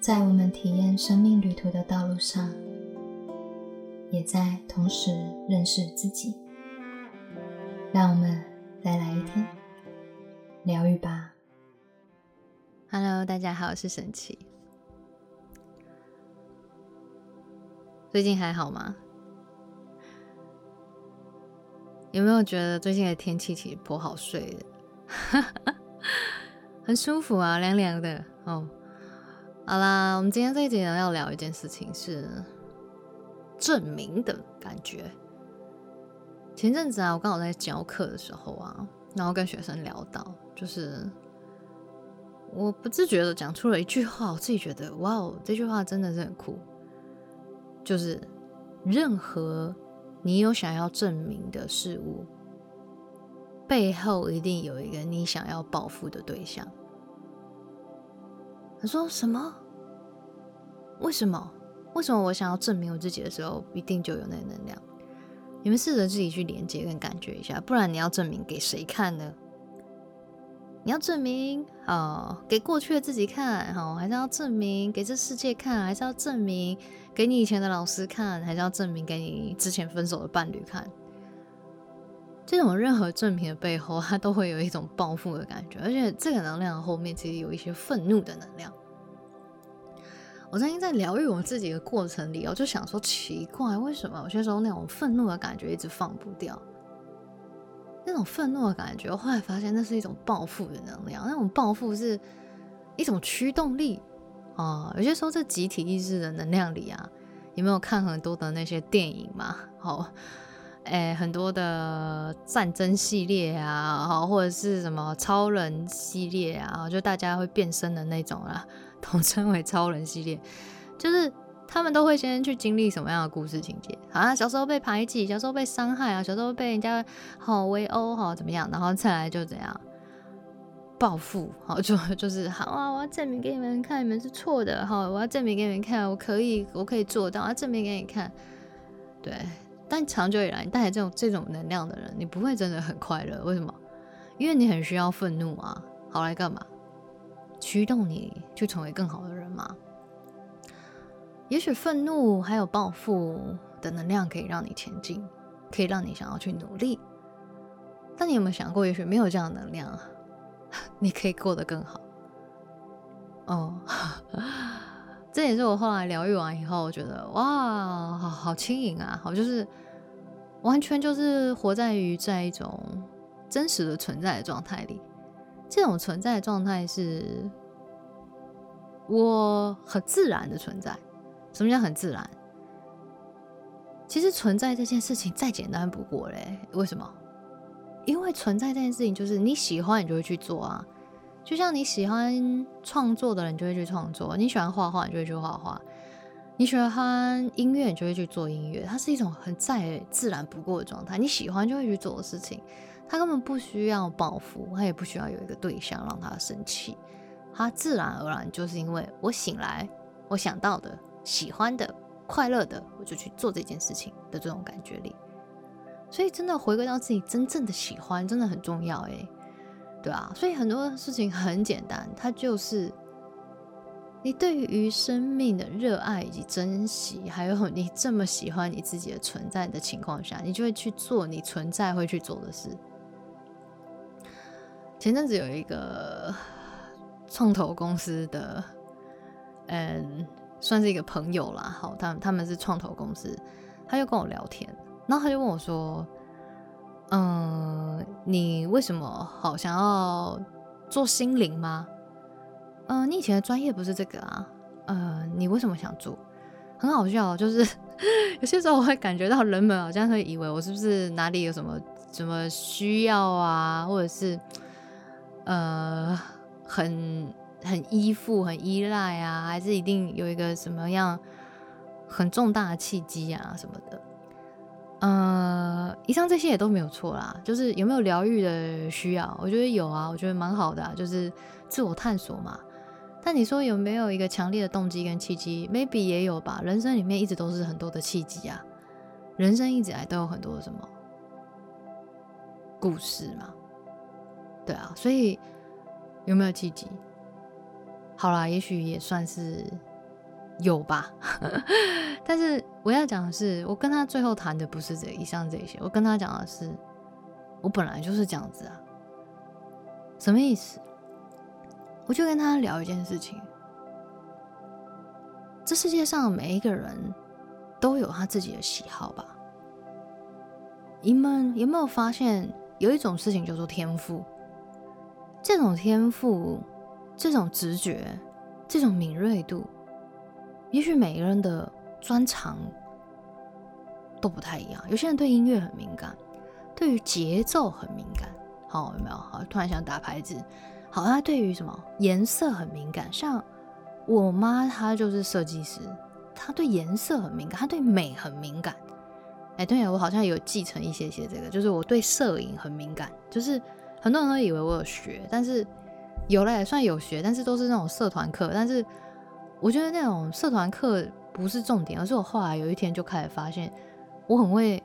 在我们体验生命旅途的道路上，也在同时认识自己。让我们再来一天疗愈吧。Hello，大家好，我是神奇。最近还好吗？有没有觉得最近的天气其实颇好睡的，很舒服啊，凉凉的哦。好啦，我们今天这一集呢要聊一件事情，是证明的感觉。前阵子啊，我刚好在教课的时候啊，然后跟学生聊到，就是我不自觉的讲出了一句话，我自己觉得哇哦，这句话真的是很酷，就是任何。你有想要证明的事物，背后一定有一个你想要报复的对象。他说什么？为什么？为什么我想要证明我自己的时候，一定就有那能量？你们试着自己去连接跟感觉一下，不然你要证明给谁看呢？你要证明啊，给过去的自己看，哈，还是要证明给这世界看，还是要证明？给你以前的老师看，还是要证明给你之前分手的伴侣看？这种任何证明的背后，它都会有一种报复的感觉，而且这个能量后面其实有一些愤怒的能量。我曾经在疗愈我自己的过程里，我就想说奇怪，为什么有些时候那种愤怒的感觉一直放不掉？那种愤怒的感觉，后来发现那是一种报复的能量，那种报复是一种驱动力。哦，有些时候在集体意识的能量里啊，有没有看很多的那些电影嘛？好，哎，很多的战争系列啊，好，或者是什么超人系列啊，就大家会变身的那种啊，统称为超人系列，就是他们都会先去经历什么样的故事情节？好像小时候被排挤，小时候被伤害啊，小时候被人家好围殴，好怎么样，然后再来就怎样？报复，好就就是好啊！我要证明给你们看，你们是错的，好，我要证明给你们看，我可以，我可以做到，我要证明给你看。对，但长久以来，你带来这种这种能量的人，你不会真的很快乐。为什么？因为你很需要愤怒啊，好来干嘛？驱动你去成为更好的人吗？也许愤怒还有报复的能量可以让你前进，可以让你想要去努力。但你有没有想过，也许没有这样的能量？你可以过得更好，哦，这也是我后来疗愈完以后，我觉得哇，好好轻盈啊，好就是完全就是活在于在一种真实的存在的状态里。这种存在的状态是我很自然的存在。什么叫很自然？其实存在这件事情再简单不过嘞，为什么？因为存在这件事情，就是你喜欢，你就会去做啊。就像你喜欢创作的人，就会去创作；你喜欢画画，你就会去画画；你喜欢音乐，你就会去做音乐。它是一种很再自然不过的状态。你喜欢就会去做的事情，它根本不需要报复，它也不需要有一个对象让他生气。它自然而然就是因为我醒来，我想到的、喜欢的、快乐的，我就去做这件事情的这种感觉里。所以，真的回归到自己真正的喜欢，真的很重要诶，对啊，所以很多事情很简单，它就是你对于生命的热爱以及珍惜，还有你这么喜欢你自己的存在的情况下，你就会去做你存在会去做的事。前阵子有一个创投公司的，嗯，算是一个朋友啦，好，他他们是创投公司，他就跟我聊天。然后他就问我说：“嗯，你为什么好想要做心灵吗？嗯，你以前的专业不是这个啊？呃，你为什么想做？很好笑，就是 有些时候我会感觉到人们好像会以为我是不是哪里有什么什么需要啊，或者是呃很很依附、很依赖啊，还是一定有一个什么样很重大的契机啊什么的。”呃，以上这些也都没有错啦，就是有没有疗愈的需要？我觉得有啊，我觉得蛮好的，就是自我探索嘛。但你说有没有一个强烈的动机跟契机？Maybe 也有吧。人生里面一直都是很多的契机啊，人生一直来都有很多什么故事嘛。对啊，所以有没有契机？好啦，也许也算是有吧？但是我要讲的是，我跟他最后谈的不是这以上这些，我跟他讲的是，我本来就是这样子啊。什么意思？我就跟他聊一件事情：这世界上每一个人都有他自己的喜好吧？你们有没有发现，有一种事情叫做天赋？这种天赋，这种直觉，这种敏锐度。也许每个人的专长都不太一样。有些人对音乐很敏感，对于节奏很敏感。好，有没有？好，突然想打牌子。好，他对于什么颜色很敏感。像我妈，她就是设计师，她对颜色很敏感，她对美很敏感。哎，对呀，我好像有继承一些些这个，就是我对摄影很敏感。就是很多人都以为我有学，但是有了也算有学，但是都是那种社团课，但是。我觉得那种社团课不是重点，而是我后来有一天就开始发现，我很会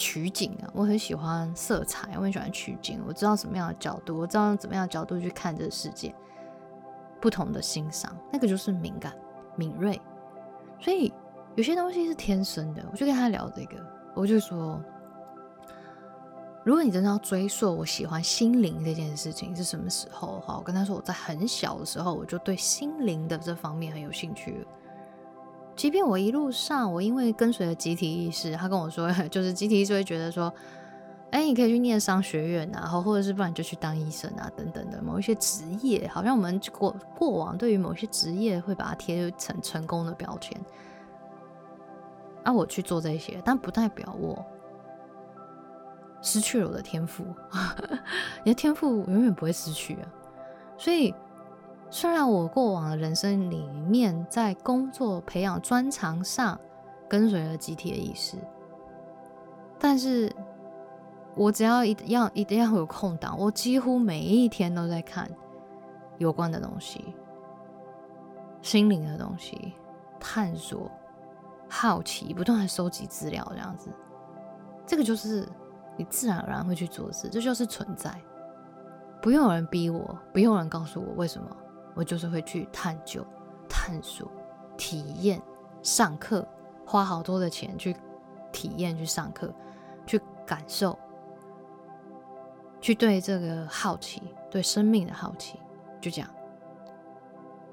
取景啊，我很喜欢色彩，我很喜欢取景，我知道什么样的角度，我知道用怎么样的角度去看这个世界，不同的欣赏，那个就是敏感、敏锐。所以有些东西是天生的，我就跟他聊这个，我就说。如果你真的要追溯我喜欢心灵这件事情是什么时候的话，我跟他说我在很小的时候我就对心灵的这方面很有兴趣。即便我一路上我因为跟随了集体意识，他跟我说 就是集体意识会觉得说，哎，你可以去念商学院啊，然后或者是不然就去当医生啊等等的某一些职业，好像我们过过往对于某些职业会把它贴成成功的标签。啊，我去做这些，但不代表我。失去了我的天赋，你的天赋永远不会失去啊！所以，虽然我过往的人生里面，在工作培养专长上跟随了集体的意识，但是我只要一要一定要有空档，我几乎每一天都在看有关的东西、心灵的东西，探索、好奇，不断的收集资料，这样子，这个就是。你自然而然会去做事，这就是存在，不用有人逼我，不用人告诉我为什么，我就是会去探究、探索、体验、上课，花好多的钱去体验、去上课、去感受、去对这个好奇、对生命的好奇，就这样。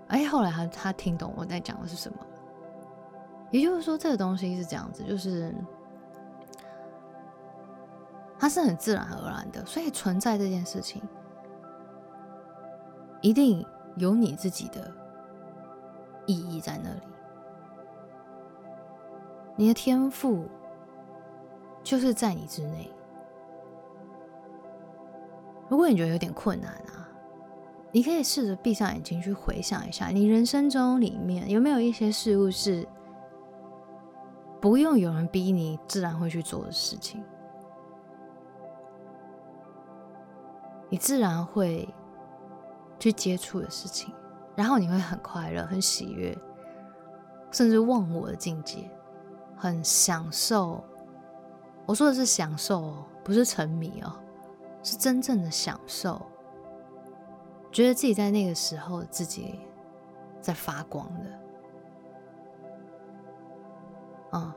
哎，后来他他听懂我在讲的是什么，也就是说，这个东西是这样子，就是。它是很自然而然的，所以存在这件事情，一定有你自己的意义在那里。你的天赋就是在你之内。如果你觉得有点困难啊，你可以试着闭上眼睛去回想一下，你人生中里面有没有一些事物是不用有人逼你，自然会去做的事情。你自然会去接触的事情，然后你会很快乐、很喜悦，甚至忘我的境界，很享受。我说的是享受哦，不是沉迷哦，是真正的享受，觉得自己在那个时候自己在发光的，嗯，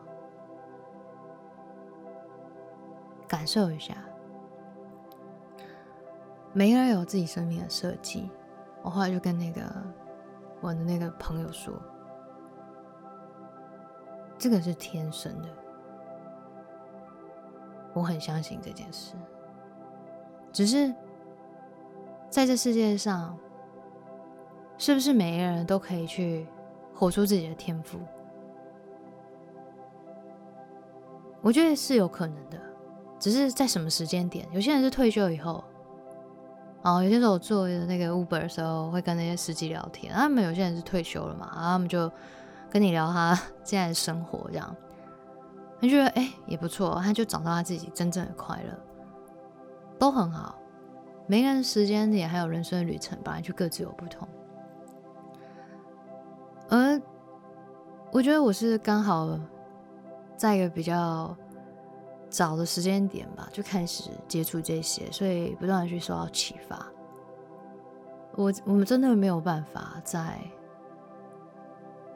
感受一下。每个人有自己生命的设计，我后来就跟那个我的那个朋友说，这个是天生的，我很相信这件事。只是在这世界上，是不是每一个人都可以去活出自己的天赋？我觉得是有可能的，只是在什么时间点？有些人是退休以后。哦，有些时候我做那个 Uber 的时候，会跟那些司机聊天。他们有些人是退休了嘛，然后他们就跟你聊他 现在的生活，这样，他觉得哎也不错，他就找到他自己真正的快乐，都很好。每个人时间点还有人生的旅程，本来就各自有不同。而我觉得我是刚好在一个比较。早的时间点吧，就开始接触这些，所以不断的去受到启发。我我们真的没有办法再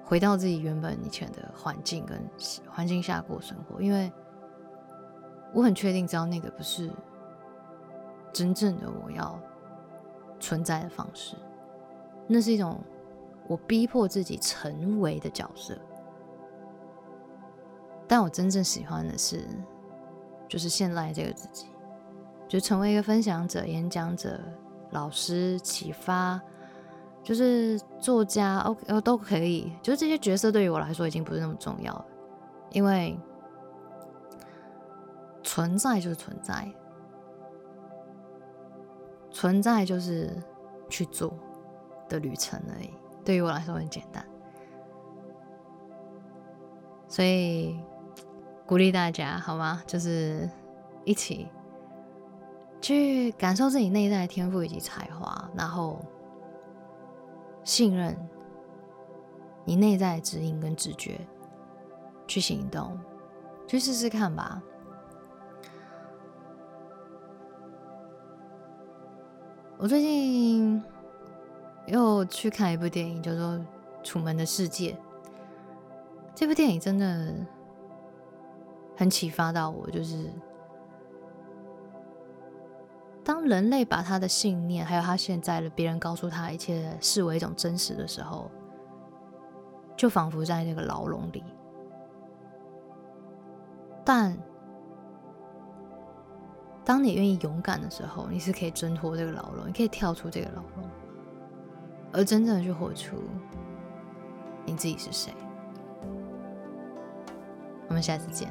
回到自己原本以前的环境跟环境下过生活，因为我很确定，知道那个不是真正的我要存在的方式，那是一种我逼迫自己成为的角色。但我真正喜欢的是，就是现在这个自己，就成为一个分享者、演讲者、老师、启发。就是作家，OK，都可以。就是这些角色对于我来说已经不是那么重要了，因为存在就是存在，存在就是去做的旅程而已。对于我来说很简单，所以鼓励大家好吗？就是一起去感受自己内在的天赋以及才华，然后。信任你内在的指引跟直觉，去行动，去试试看吧。我最近又去看一部电影，叫做《楚门的世界》。这部电影真的很启发到我，就是。当人类把他的信念，还有他现在的别人告诉他一切视为一种真实的时候，就仿佛在那个牢笼里。但当你愿意勇敢的时候，你是可以挣脱这个牢笼，你可以跳出这个牢笼，而真正的去活出你自己是谁。我们下次见。